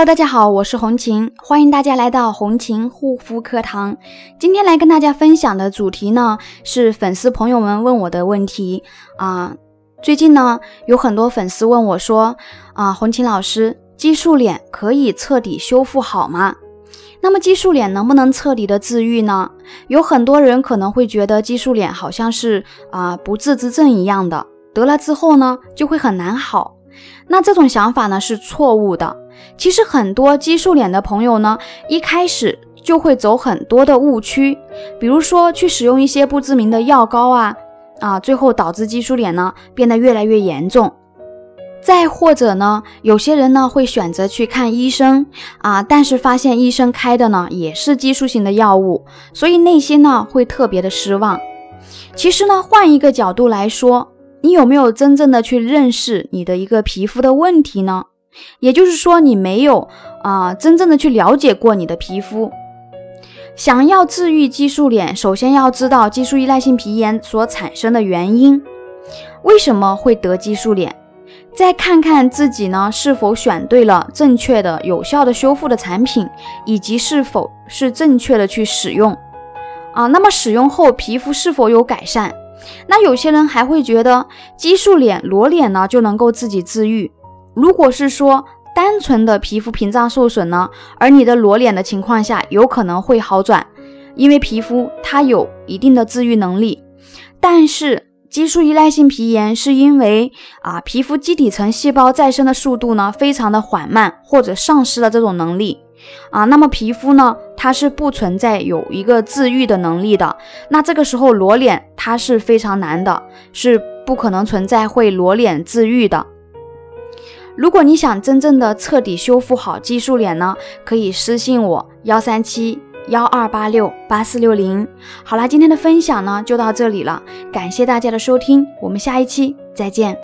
Hello，大家好，我是红琴，欢迎大家来到红琴护肤课堂。今天来跟大家分享的主题呢，是粉丝朋友们问我的问题啊。最近呢，有很多粉丝问我说啊，红琴老师，激素脸可以彻底修复好吗？那么激素脸能不能彻底的治愈呢？有很多人可能会觉得激素脸好像是啊不治之症一样的，得了之后呢就会很难好。那这种想法呢是错误的。其实很多激素脸的朋友呢，一开始就会走很多的误区，比如说去使用一些不知名的药膏啊，啊，最后导致激素脸呢变得越来越严重。再或者呢，有些人呢会选择去看医生啊，但是发现医生开的呢也是激素型的药物，所以内心呢会特别的失望。其实呢，换一个角度来说，你有没有真正的去认识你的一个皮肤的问题呢？也就是说，你没有啊，真正的去了解过你的皮肤。想要治愈激素脸，首先要知道激素依赖性皮炎所产生的原因，为什么会得激素脸？再看看自己呢，是否选对了正确的、有效的修复的产品，以及是否是正确的去使用啊？那么使用后皮肤是否有改善？那有些人还会觉得激素脸裸脸呢就能够自己治愈。如果是说单纯的皮肤屏障受损呢，而你的裸脸的情况下，有可能会好转，因为皮肤它有一定的自愈能力。但是激素依赖性皮炎是因为啊皮肤基底层细胞再生的速度呢非常的缓慢，或者丧失了这种能力啊，那么皮肤呢它是不存在有一个自愈的能力的。那这个时候裸脸它是非常难的，是不可能存在会裸脸自愈的。如果你想真正的彻底修复好激素脸呢，可以私信我幺三七幺二八六八四六零。好啦，今天的分享呢就到这里了，感谢大家的收听，我们下一期再见。